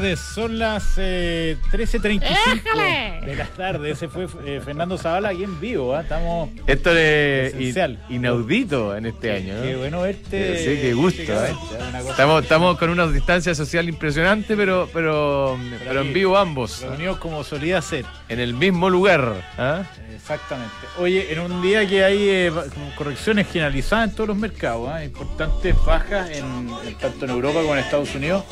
tardes. Son las eh, 13.35 de la tarde. Ese fue eh, Fernando Zavala aquí en vivo. ¿ah? Estamos. Esto es in- inaudito en este año. ¿no? Qué bueno verte. Sí, qué gusto. ¿eh? Estamos, estamos con una distancia social impresionante, pero, pero, pero en vivo ambos. Reunidos como solía ser. En el mismo lugar. ¿ah? Exactamente. Oye, en un día que hay eh, correcciones generalizadas en todos los mercados, ¿ah? importantes bajas en, en- tanto en Europa como en Estados Unidos,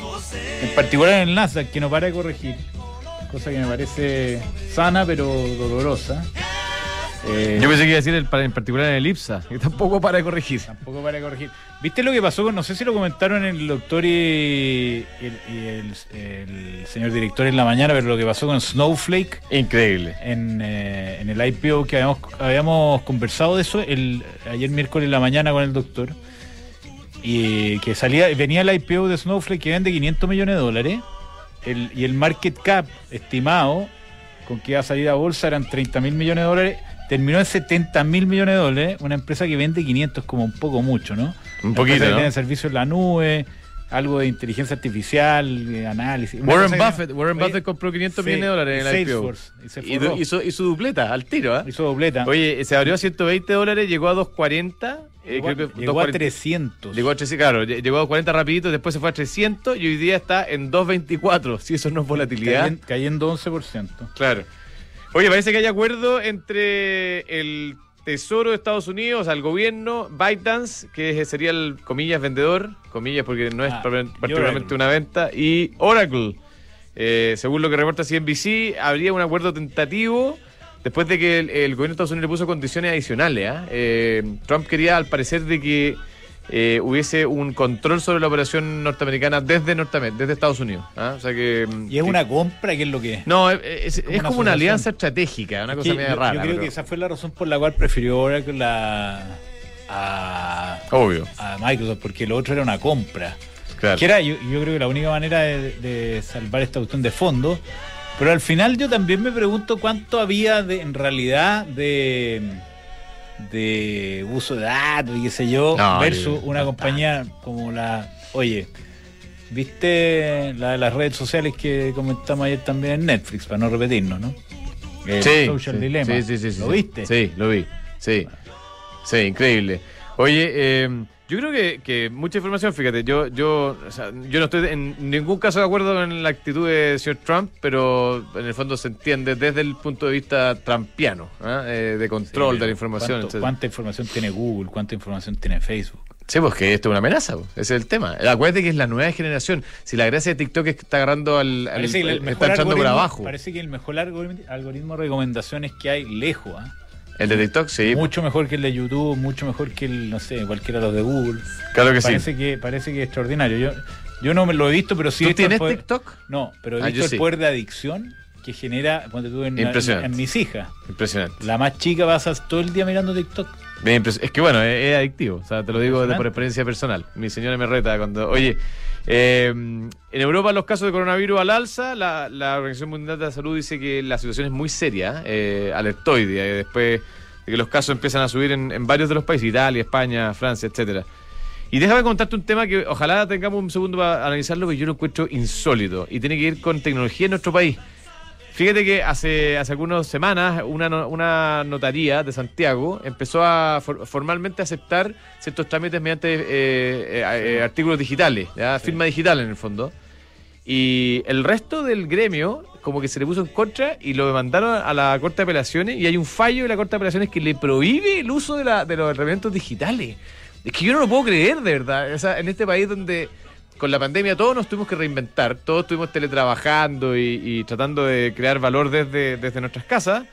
en particular en el Nasdaq, que no para de corregir, cosa que me parece sana pero dolorosa. Eh, Yo pensé que iba a decir el, en particular en el IPSA, que tampoco para de corregir. Tampoco para de corregir. ¿Viste lo que pasó con, no sé si lo comentaron el doctor y, el, y el- el señor director en la mañana, pero lo que pasó con Snowflake? Increíble. en, eh, en el IPO que habíamos, habíamos conversado de eso el, ayer miércoles en la mañana con el doctor y que salía venía el IPO de Snowflake que vende 500 millones de dólares el- y el market cap estimado con que iba a salir a bolsa eran 30 mil millones de dólares terminó en 70 mil millones de dólares una empresa que vende 500 como un poco mucho ¿no? Un poquito, ¿no? tiene servicios en la nube algo de inteligencia artificial de análisis Warren Buffett, Warren Oye, Buffett compró 500 sí, millones de dólares en el IPO. Salesforce, y se Y hizo, hizo dupleta al tiro, ¿ah? hizo dobleta Oye, se abrió a 120 dólares, llegó a 240. Eh, Llegó, creo que llegó a 240. 300. Llegó a 300, claro, lle- llegó a 40 rapidito, después se fue a 300 y hoy día está en 224. Si eso no es volatilidad. Cayen- cayendo 11%. Claro. Oye, parece que hay acuerdo entre el Tesoro de Estados Unidos, al gobierno, ByteDance, que sería el, comillas, vendedor, comillas porque no es Ah, particularmente una venta, y Oracle. Eh, según lo que reporta CNBC, habría un acuerdo tentativo después de que el, el gobierno de Estados Unidos le puso condiciones adicionales. ¿ah? Eh, Trump quería, al parecer, de que eh, hubiese un control sobre la operación norteamericana desde, Norteamérica, desde Estados Unidos. ¿ah? O sea que, Y es que- una compra, que es lo que es. no, es, es- es Como una como una asociación. alianza estratégica, una cosa media yo, rara. yo creo pero- que esa fue la razón por la cual prefirió la, a, Obvio, a Microsoft, porque lo otro era una compra. claro. Que era, yo, yo creo que la única manera de, de salvar esta cuestión de fondo. Pero al final yo también me pregunto cuánto había de, en realidad de, de uso de datos y qué sé yo, No, versus una no compañía como la. Oye, ¿viste la de las redes sociales que comentamos ayer también en Netflix, para no repetirnos, ¿no? El Sí, Social sí, Dilemma. Sí, sí, sí, ¿Lo viste? Sí, lo vi. Sí. Sí, increíble. Oye, eh, yo creo que, que mucha información, fíjate, yo, yo, o sea, yo no estoy en ningún caso de acuerdo con la actitud de señor Trump, pero en el fondo se entiende desde el punto de vista trumpiano, ¿ah? Eh, de control Sí, de la información. ¿cuánto- etcétera. ¿Cuánta información tiene Google? ¿Cuánta información tiene Facebook? Sí, pues que esto es una amenaza, pues, ese es el tema. Acuérdate que es la nueva generación. Si la gracia de TikTok es que está agarrando al, el está entrando por abajo. Parece que el mejor algoritmo, algoritmo de recomendaciones que hay lejos, ¿ah? El de TikTok, sí. Mucho mejor que el de YouTube, mucho mejor que el, no sé, cualquiera de los de Google. Claro que sí. parece que parece que es extraordinario. Yo, yo no me lo he visto, pero sí he ¿Tú el tienes poder- TikTok? No, pero he Ah, visto el sí. poder de adicción que genera cuando tú en, Impresionante. en mis hijas. Impresionante. La más chica pasa todo el día mirando TikTok. Bien Es que bueno, es, es adictivo. O sea, te lo digo por experiencia personal. Mi señora me reta cuando. Oye, eh, en Europa los casos de coronavirus al alza. La, Organización Mundial de la Salud dice que la situación es muy seria. Eh, día, eh, después de que los casos empiezan a subir en, en varios de los países: Italia, España, Francia, etcétera. Y déjame contarte un tema que ojalá tengamos un segundo para analizarlo, porque yo lo encuentro insólito y tiene que ir con tecnología en nuestro país. Fíjate que hace, hace algunas semanas una, no- una notaría de Santiago empezó a for- formalmente aceptar ciertos trámites mediante eh, eh, eh, artículos digitales, ¿ya? firma digital en el fondo. Y el resto del gremio como que se le puso en contra y lo demandaron a la Corte de Apelaciones y hay un fallo de la Corte de Apelaciones que le prohíbe el uso de, la- de los herramientas digitales. Es que yo no lo puedo creer, de verdad. O sea, en este país donde con la pandemia todos nos tuvimos que reinventar, todos estuvimos teletrabajando y, y tratando de crear valor desde, desde nuestras casas.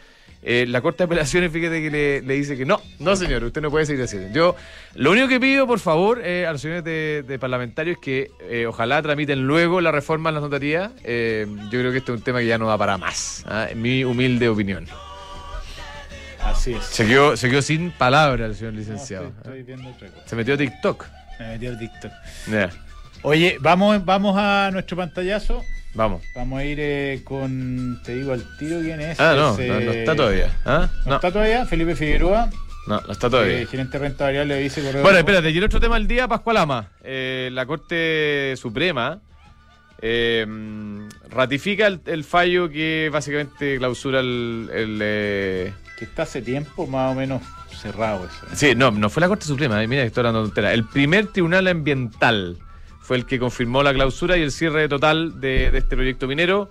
eh, la Corte de Apelaciones, fíjate que le, le dice que no, no señor, usted no puede seguir haciendo. Yo, lo único que pido, por favor, eh, a los señores de, de parlamentarios es que eh, ojalá tramiten luego la reforma en las notarías. Eh, yo creo que este es un tema que ya no va para más, ¿ah? en mi humilde opinión. Así es. Se quedó, se quedó sin palabras el señor No, licenciado. estoy, estoy viendo otra cosa. Se metió a TikTok. Me metí al TikTok. Ya, Oye, vamos, vamos a nuestro pantallazo. vamos. Vamos a ir eh, con. Te digo al tiro quién es. Ah, no, Es, no, no eh, está todavía. ¿Ah? ¿No, No, está todavía? Felipe Figueroa, no, no está todavía. eh, gerente de renta variable de Vice Correo. Bueno, espérate, y el otro tema del día, Pascual Ama. Eh, la Corte Suprema eh, ratifica el, fallo que básicamente clausura el... Eh, que está hace tiempo más o menos cerrado eso. Sí, no, no fue la Corte Suprema, mira estoy hablando de El primer tribunal ambiental fue el que confirmó la clausura y el cierre total de, este proyecto minero.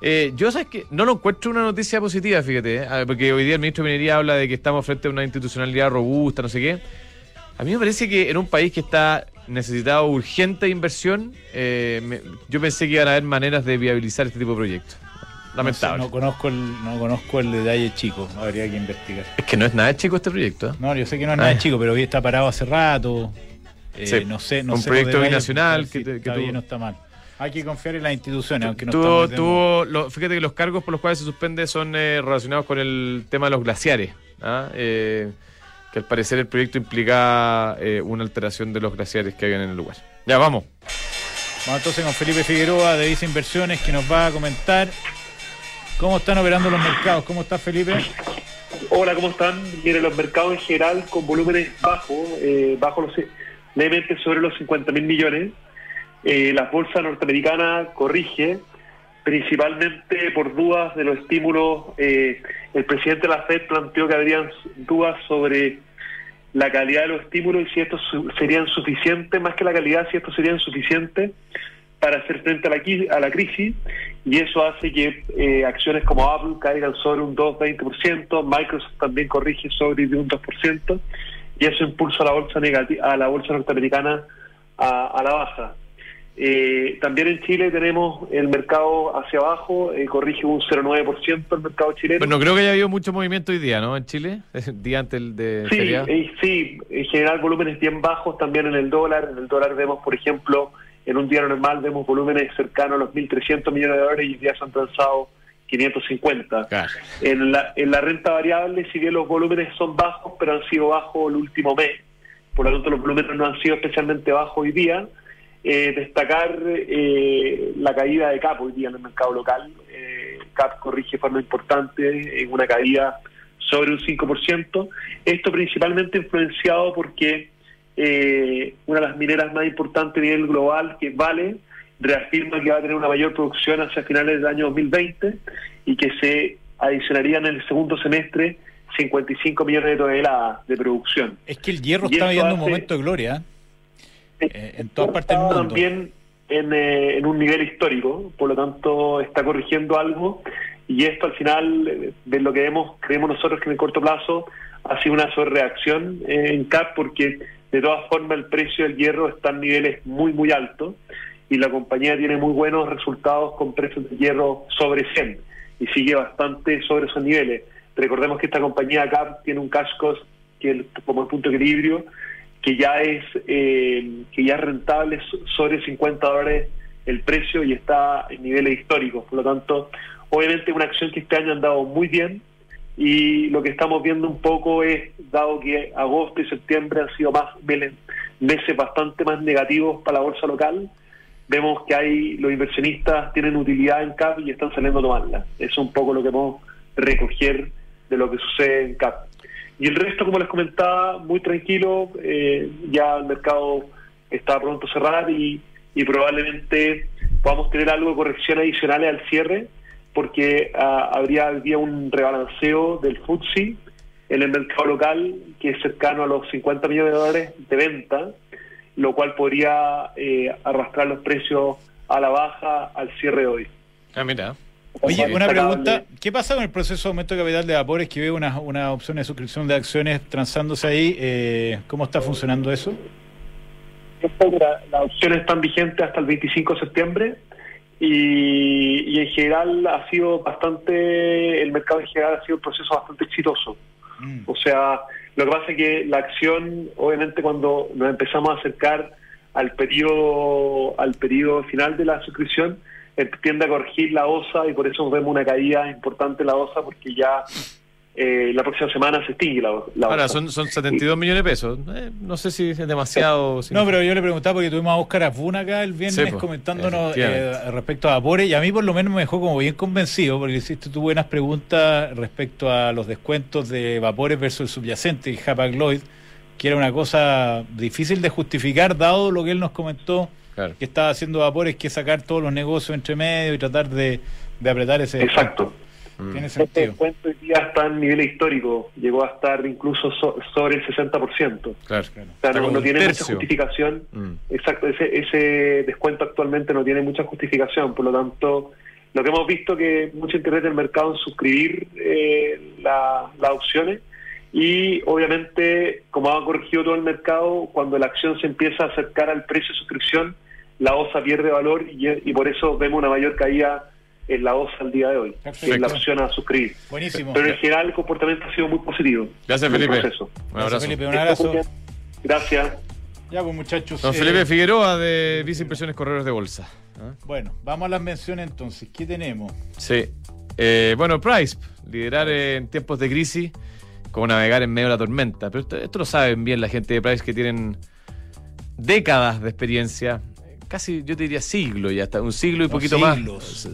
Eh, yo sabes que no lo encuentro una noticia positiva, fíjate, porque hoy día el ministro de Minería habla de que estamos frente a una institucionalidad robusta, no sé qué. A mí me parece que en un país que está necesitado urgente inversión, eh, yo pensé que iban a haber maneras de viabilizar este tipo de proyectos. Lamentable. No, conozco el, no conozco el detalle chico, habría que investigar. Es que no es nada chico este proyecto. ¿eh? No, yo sé que no es nada ah. chico, pero hoy está parado hace rato. Eh, no sé, no un proyecto binacional que, está bien no está mal. Hay que confiar en las instituciones, aunque no tuvo, Fíjate que los cargos por los cuales se suspende son relacionados con el tema de los glaciares. ¿ah? que al parecer el proyecto implicaba eh, una alteración de los glaciares que habían en el lugar. Ya, vamos. Vamos entonces con Felipe Figueroa de Visa Inversiones que nos va a comentar cómo están operando los mercados. ¿Cómo está Felipe? Hola, ¿cómo están? Miren, los mercados en general con volúmenes bajos, eh, bajos levemente sobre los 50 mil millones. Eh, la bolsa norteamericana corrige, principalmente por dudas de los estímulos. Eh, el presidente de la Fed planteó que habrían dudas sobre la calidad de los estímulos y si estos serían suficientes, más que la calidad, si estos serían suficientes para hacer frente a la, a crisis y eso hace que eh, acciones como Apple caigan sobre un 2-20%, Microsoft también corrige sobre un 2% y eso impulsa a la bolsa negativa, a la bolsa norteamericana a la baja. Eh, también en Chile tenemos el mercado hacia abajo, eh, corrige un 0,9% el mercado chileno. Bueno, creo que haya habido mucho movimiento hoy día, ¿no? En Chile, día antes de sí, eh, sí, en general volúmenes bien bajos también en el dólar. En el dólar vemos, por ejemplo, en un día normal vemos volúmenes cercanos a los 1.300 millones de dólares y hoy día se han transado 550. En, la, en la renta variable, si bien los volúmenes son bajos, pero han sido bajos el último mes, por lo tanto los volúmenes no han sido especialmente bajos hoy día eh, destacar eh, la caída de CAP hoy día en el mercado local. Eh, CAP corrige de forma importante, en una caída sobre un 5%. Esto principalmente influenciado porque una de las mineras más importantes a nivel global, que Vale, reafirma que va a tener una mayor producción hacia finales del año 2020 y que se adicionarían en el segundo semestre 55 millones de toneladas de producción. Es que el hierro está viviendo un momento de gloria. Eh, en todas partes del mundo. También eh, en, un nivel histórico, por lo tanto está corrigiendo algo y esto al final, eh, de lo que vemos, creemos nosotros que en el corto plazo ha sido una sobrereacción en CAP porque de todas formas el precio del hierro está en niveles muy muy altos y la compañía tiene muy buenos resultados con precios de hierro sobre 100 y sigue bastante sobre esos niveles. Recordemos que esta compañía CAP tiene un cash cost que como el punto de equilibrio que ya es eh, que ya rentable sobre 50 dólares el precio y está en niveles históricos. Por lo tanto, obviamente una acción que este año han dado muy bien y lo que estamos viendo un poco es, dado que agosto y septiembre han sido más meses bastante más negativos para la bolsa local, vemos que hay los inversionistas tienen utilidad en CAP y están saliendo a tomarla. Es un poco lo que podemos recoger de lo que sucede en CAP. Y el resto, como les comentaba, muy tranquilo, eh, ya el mercado está pronto a cerrar y, probablemente podamos tener algo de corrección adicionales al cierre, porque ah, habría, habría un rebalanceo del FTSE en el mercado local que es cercano a los 50 millones de dólares de venta, lo cual podría eh, arrastrar los precios a la baja al cierre de hoy. Ah, mira. Oye, una pregunta. ¿Qué pasa con el proceso de aumento de capital de vapores que ve una, una opción de suscripción de acciones transándose ahí? Eh, ¿Cómo está funcionando eso? Las opciones están vigentes hasta el 25 de septiembre y, en general ha sido bastante, el mercado en general ha sido un proceso bastante exitoso. Mm. O sea, lo que pasa es que la acción, obviamente cuando nos empezamos a acercar al periodo, al periodo final de la suscripción, tiende a corregir la OSA y por eso vemos una caída importante en la OSA porque ya eh, la próxima semana se extingue la, Ahora, son, son 72 millones de pesos. Eh, no sé si es demasiado. No, pero yo le preguntaba porque tuvimos a Oscar Afuna acá el viernes pues, comentándonos eh, respecto a vapores y a mí por lo menos me dejó como bien convencido porque hiciste tú buenas preguntas respecto a los descuentos de vapores versus el subyacente y Hapag Lloyd, que era una cosa difícil de justificar dado lo que él nos comentó que estaba haciendo vapores que sacar todos los negocios entre medio y tratar de, apretar ese. Exacto. Mm. Tiene sentido. Este descuento hoy día está en nivel histórico, llegó a estar incluso sobre el 60%. Claro, claro. no, tiene mucha justificación. Mm. Exacto, ese, ese descuento actualmente no tiene mucha justificación, por lo tanto, lo que hemos visto que mucho interés del mercado en suscribir eh, las opciones y obviamente, como ha corregido todo el mercado, cuando la acción se empieza a acercar al precio de suscripción, la OSA pierde valor y, por eso vemos una mayor caída en la OSA al día de hoy, en la opción a suscribir. Buenísimo. Pero en general el comportamiento ha sido muy positivo. Gracias, Felipe. Un abrazo. Felipe, un abrazo. Gracias. Ya, pues muchachos. Don Felipe eh, Figueroa de Vice Impresiones Correos de Bolsa. ¿Ah? Bueno, vamos a las menciones entonces. ¿Qué tenemos? Sí. Eh, bueno, Price, liderar en tiempos de crisis como navegar en medio de la tormenta. Pero esto, lo saben bien la gente de Price que tienen décadas de experiencia, casi yo te diría siglo ya está, un siglo y poquito más.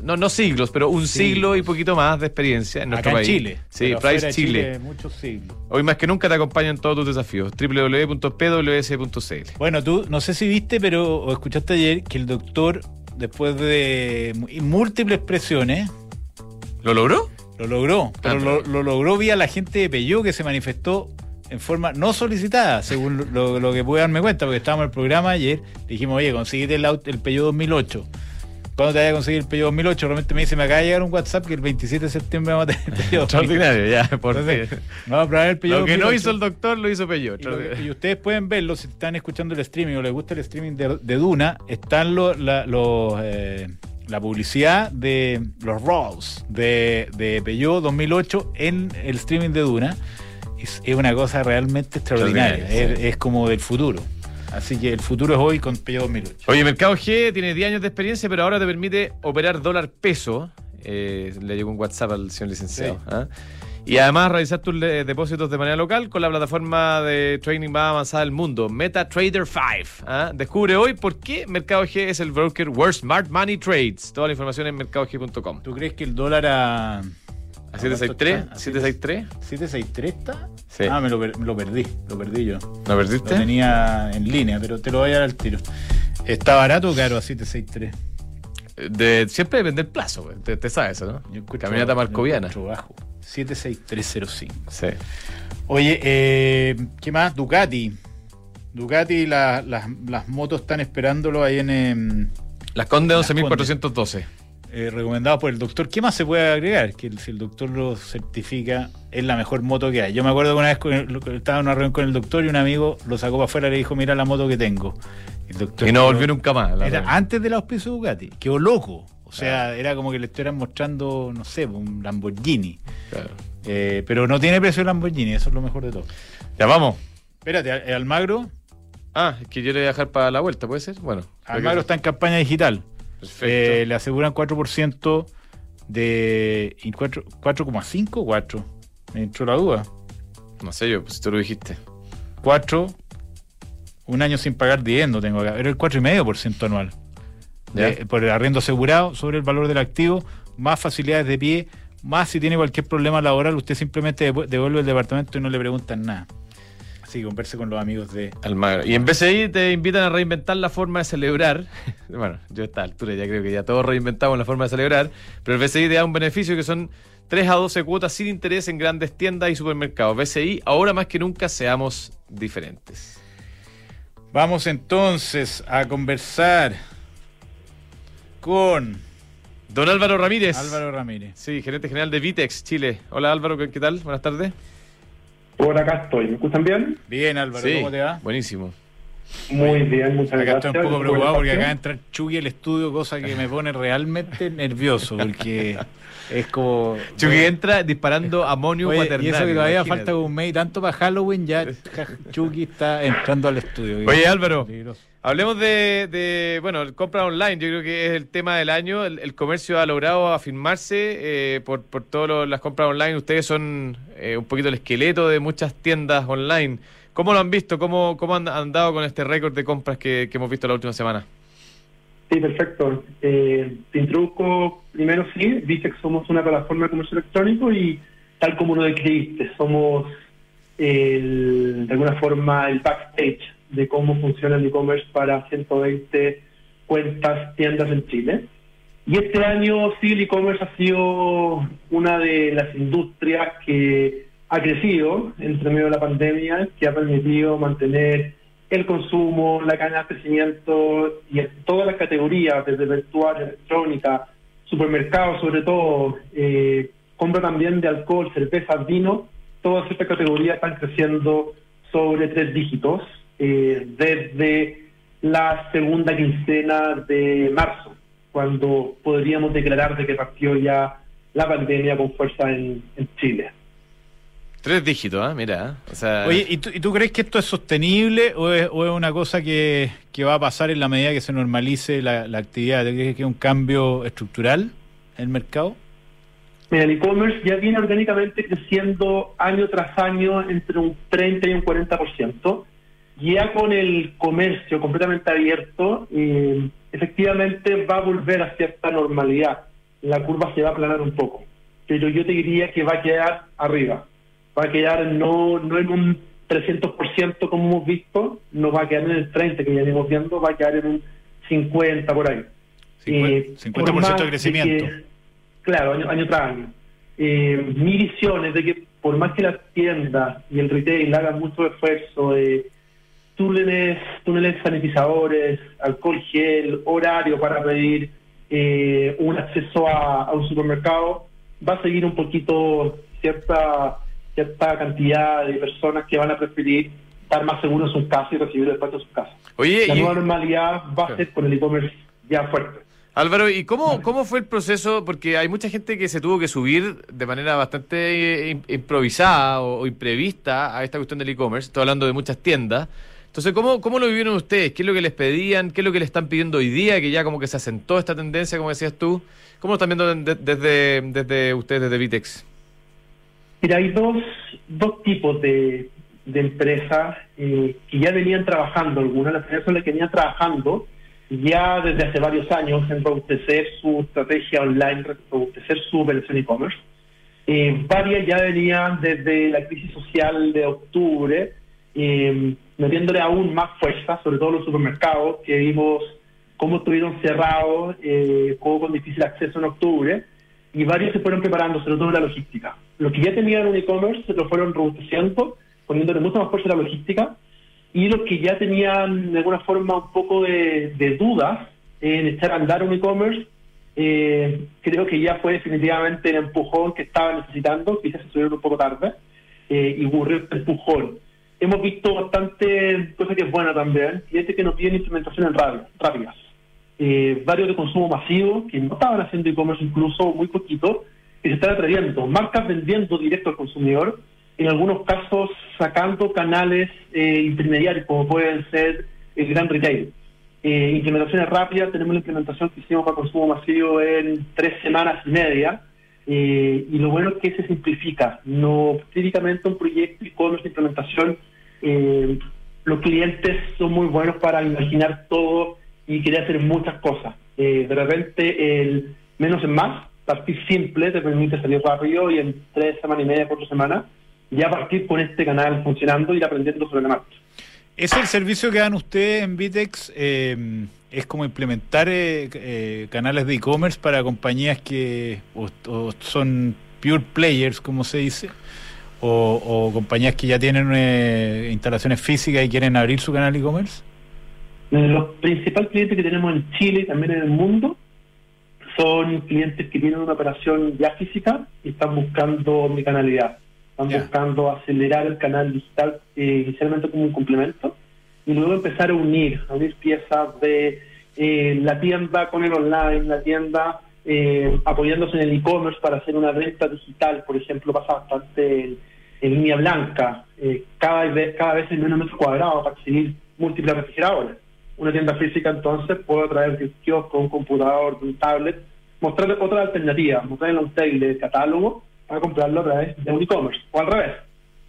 No, no siglos, pero un siglo y poquito más de experiencia en nuestro país. Chile. Sí, Price Chile. Muchos siglos. Hoy más que nunca te acompañan todos tus desafíos. www.pws.cl. Bueno, tú no sé si viste, pero o escuchaste ayer que el doctor, después de múltiples presiones. ¿Lo logró? Lo logró, pero lo, logró vía la gente de Peyó que se manifestó en forma no solicitada, según lo, que pude darme cuenta, porque estábamos en el programa ayer, dijimos, oye, conseguiste el, el Peugeot 2008. ¿Cuándo te vaya a conseguir el Peugeot 2008? Realmente me dice, me acaba de llegar un WhatsApp que el 27 de septiembre vamos a tener el Peugeot. Extraordinario, ya, por Entonces, no, a probar el Peugeot Lo que no hizo el doctor lo hizo Peugeot. Y, ustedes pueden verlo si están escuchando el streaming o les gusta el streaming de, Duna, están los... los eh, la publicidad de los Rolls de, de Peugeot 2008 en el streaming de Duna es, una cosa realmente extraordinaria. Es, como del futuro. Así que el futuro es hoy con Peugeot 2008. Oye, Mercado G tiene 10 años de experiencia, pero ahora te permite operar dólar peso. Eh, le llegó un WhatsApp al señor licenciado. ¿ah? Y además realizar tus depósitos de manera local con la plataforma de trading más avanzada del mundo, MetaTrader 5. ¿ah? Descubre hoy por qué Mercado G es el broker World Smart Money Trades. Toda la información en mercadog.com. ¿Tú crees que el dólar a... ¿A 763? ¿763? ¿763 está? Sí. Ah, me lo, perdí, lo perdí yo. ¿Lo perdiste? Lo tenía en línea, pero te lo voy a dar al tiro. ¿Está barato o caro a 763? De, siempre depende del plazo, te, te sabes eso, ¿no? Caminata marcoviana. bajo. 76305. Sí. Oye, eh, ¿qué más? Ducati. Ducati, las motos están esperándolo ahí en. Em, las Conde 11412. Eh, recomendado por el doctor. ¿Qué más se puede agregar? Que si el doctor lo certifica, es la mejor moto que hay. Yo me acuerdo que una vez estaba en una reunión con el doctor y un amigo lo sacó para afuera y le dijo: Mira la moto que tengo. y no volvió nunca más. Era antes del auspicio Ducati. Quedó loco. O sea, era como que le estuvieran mostrando, no sé, un Lamborghini. Claro. Eh, pero no tiene precio el Lamborghini, eso es lo mejor de todo. Ya vamos. Espérate, Almagro. Ah, es que yo le voy a dejar para la vuelta, ¿puede ser? Bueno. Almagro está en campaña digital. Eh, le aseguran 4% de. 4,5 4. Me entró la duda. No sé yo, pues tú lo dijiste. 4. Un año sin pagar dividendo tengo acá. Era el 4,5% anual por el arriendo asegurado sobre el valor del activo, más facilidades de pie, más si tiene cualquier problema laboral, usted simplemente devuelve el departamento y no le preguntan nada. Que converse con los amigos de Almagro. Y en BCI te invitan a reinventar la forma de celebrar. bueno, yo a esta altura ya creo que ya todos reinventamos la forma de celebrar, pero el BCI te da un beneficio que son 3 a 12 cuotas sin interés en grandes tiendas y supermercados. BCI, ahora más que nunca seamos diferentes. Vamos entonces a conversar con Don Álvaro Ramírez. Álvaro Ramírez. Sí, gerente general de Vitex Chile. Hola Álvaro, ¿qué, tal? Buenas tardes. Por acá estoy. ¿Me escuchan bien? Bien, Álvaro, ¿cómo te va? Buenísimo. Muy bien, muchas acá gracias. Estoy un poco preocupado porque acá entra Chugui al estudio, cosa que me pone realmente nervioso, porque es como. Chugui entra disparando amonio Oye, Y eso que todavía falta un mes y tanto para Halloween, ya Chugui está entrando al estudio. Oye, Álvaro. Hablemos de, bueno, compra online, yo creo que es el tema del año. El, comercio ha logrado afirmarse eh, por, por todas las compras online. Ustedes son eh, un poquito el esqueleto de muchas tiendas online. ¿Cómo lo han visto? ¿Cómo, cómo han andado con este récord de compras que, hemos visto la última semana? Sí, perfecto. Eh, te introduzco primero, sí, viste que somos una plataforma de comercio electrónico y tal como lo describiste, somos de alguna forma el backstage de cómo funciona el e-commerce para 120 cuentas, tiendas en Chile. Y este año sí el e-commerce ha sido una de las industrias que ha crecido entre medio de la pandemia, que ha permitido mantener el consumo, la cadena de crecimiento y en todas las categorías, desde virtual, electrónica, supermercados sobre todo, eh, compra también de alcohol, cerveza, vino, todas estas categorías están creciendo sobre tres dígitos eh, desde la segunda quincena de marzo, cuando podríamos declarar de que partió ya la pandemia con fuerza en, Chile. Tres dígitos, ¿eh? mira. O sea... Oye, ¿y tú, crees que esto es sostenible o es, una cosa que, va a pasar en la medida que se normalice la, la actividad? ¿Crees que es un cambio estructural en el mercado? Mira, el e-commerce ya viene orgánicamente creciendo año tras año entre un 30 y un 40%. Ya con el comercio completamente abierto, eh, efectivamente va a volver a cierta normalidad. La curva se va a aplanar un poco. Pero yo te diría que va a quedar arriba. Va a quedar no, no en un 300% como hemos visto, no va a quedar en el 30% que ya venimos viendo, va a quedar en un 50% por ahí. 50%, de crecimiento. Claro, año, tras año. Eh, mi visión es de que por más que las tiendas y el retail hagan mucho esfuerzo de túneles, túneles sanitizadores, alcohol gel, horario para pedir eh, un acceso a, un supermercado, va a seguir un poquito cierta cierta cantidad de personas que van a preferir estar más seguros en sus casas y recibir después de sus casas. Oye, la nueva normalidad va a ser con el e-commerce ya fuerte. Álvaro, ¿y cómo, cómo fue el proceso? Porque hay mucha gente que se tuvo que subir de manera bastante eh, improvisada o, imprevista a esta cuestión del e-commerce. Estoy hablando de muchas tiendas. Entonces, ¿cómo, ¿cómo lo vivieron ustedes? ¿Qué es lo que les pedían? ¿Qué es lo que le están pidiendo hoy día? Que ya como que se asentó esta tendencia, como decías tú. ¿Cómo lo están viendo desde, desde ustedes, desde Vitex? Mira, hay dos, dos tipos de, de empresas eh, que ya venían trabajando. Algunas las empresas que venían trabajando ya desde hace varios años en robustecer su estrategia online, robustecer su versión e-commerce. Eh, varias ya venían desde la crisis social de octubre, eh, metiéndole aún más fuerza, sobre todo los supermercados, que vimos cómo estuvieron cerrados, eh, con difícil acceso en octubre, y varios se fueron preparando, sobre todo en la logística. Los que ya tenían un e-commerce se lo fueron robusteciendo, poniéndole mucha más fuerza a la logística, y los que ya tenían de alguna forma un poco de, dudas en echar a andar un e-commerce, eh, creo que ya fue definitivamente el empujón que estaban necesitando, quizás se subieron un poco tarde, eh, y ocurrió el empujón. Hemos visto bastante cosas que es buena también, y es que nos piden implementaciones rápidas. Eh, varios de consumo masivo, que no estaban haciendo e-commerce incluso muy poquito, que se están atreviendo, marcas vendiendo directo al consumidor, en algunos casos sacando canales eh, intermediarios, como pueden ser el gran retail. Eh, implementaciones rápidas, tenemos la implementación que hicimos para consumo masivo en tres semanas y media, eh, y lo bueno es que se simplifica. No, típicamente un proyecto y con nuestra implementación, eh, los clientes son muy buenos para imaginar todo y querer hacer muchas cosas. de repente, el menos es más, partir simple te permite salir rápido y en tres semanas y media, cuatro semanas, ya partir con este canal funcionando y aprendiendo sobre la marcha. ¿Es el servicio que dan ustedes en Vitex? Eh, ¿Es como implementar eh, eh, canales de e-commerce para compañías que son pure players, como se dice? O, compañías que ya tienen instalaciones físicas y quieren abrir su canal e-commerce? Los principales clientes que tenemos en Chile y también en el mundo son clientes que tienen una operación ya física y están buscando mi canalidad. Están buscando acelerar el canal digital eh, inicialmente como un complemento y luego empezar a unir, a unir piezas de eh, la tienda con el online, la tienda eh, apoyándose en el e-commerce para hacer una venta digital, por ejemplo, pasa bastante en, línea blanca, cada, vez, cada vez en menos metro cuadrado para conseguir múltiples refrigeradores. Una tienda física entonces puede traer un kiosco, un computador, un tablet, mostrarle otra alternativa, mostrarle un tail de catálogo a comprarlo a través de un e-commerce. O al revés,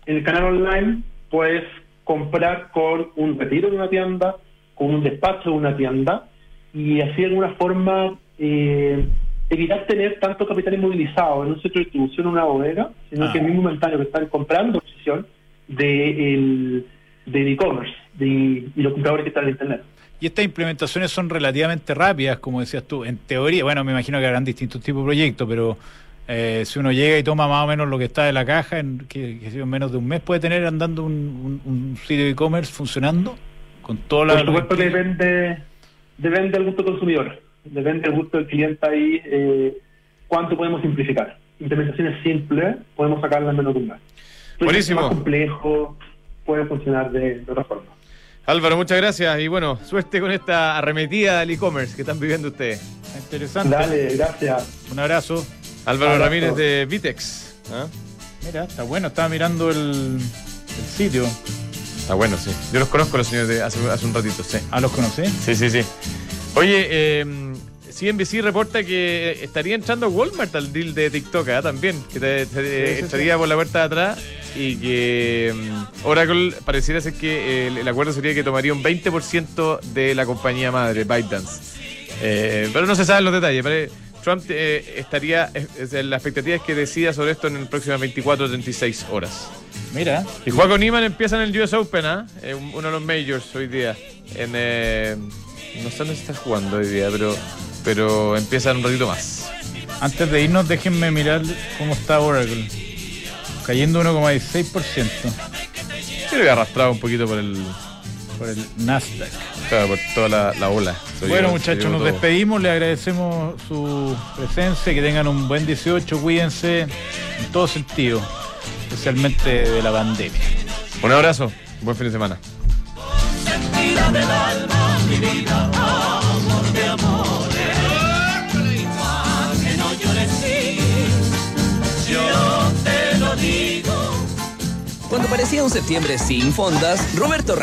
en el canal online puedes comprar con un retiro de una tienda, con un despacho de una tienda, y así de alguna forma eh, evitar tener tanto capital inmovilizado en un centro de distribución o una bodega, sino que ah. el mismo momento que están comprando posición de el, del e-commerce y los compradores que están en internet. Y estas implementaciones son relativamente rápidas, como decías tú. En teoría, bueno, me imagino que habrán distintos tipos de proyectos, pero eh, si uno llega y toma más o menos lo que está de la caja, en, que, en menos de un mes puede tener andando un, sitio de e-commerce funcionando con toda la... Por supuesto que depende, depende del gusto del consumidor, depende del gusto del cliente ahí, eh, cuánto podemos simplificar. Implementaciones simples podemos sacarlas en menos de un mes. Buenísimo. Más complejo puede funcionar de, de otra forma. Álvaro, muchas gracias y bueno, suerte con esta arremetida del e-commerce que están viviendo ustedes. Interesante. Dale, gracias. Un abrazo. Álvaro Ramírez de Vitex. ¿ah? Mira, está bueno, estaba mirando el, sitio. Está bueno, sí. Yo los conozco los señores de hace, un ratito, sí. ¿Ah, los conocí? Sí, sí, sí. Oye, eh, CNBC reporta que estaría entrando Walmart al deal de TikTok ¿ah? también, que te, estaría por la puerta de atrás y que mm, Oracle pareciera ser que el, acuerdo sería que tomaría un 20% de la compañía madre, ByteDance. Eh, pero no se saben los detalles. Trump eh, estaría, la expectativa es que decida sobre esto en las próximas 24 o 36 horas. Mira. Y Juan Niman empieza en el US Open, ¿ah? Eh, uno de los majors hoy día. En, no sé dónde está jugando hoy día, pero, pero empieza un ratito más. Antes de irnos, déjenme mirar cómo está Oracle cayendo 1,16%. Yo lo había arrastrado un poquito por el, por el Nasdaq. Claro, por toda la, ola. bueno, muchachos, nos despedimos, le agradecemos su presencia, que tengan un buen 18, cuídense en todo sentido, especialmente de la pandemia. Un abrazo, buen fin de semana. Cuando parecía un septiembre sin fondas, Roberto Ramírez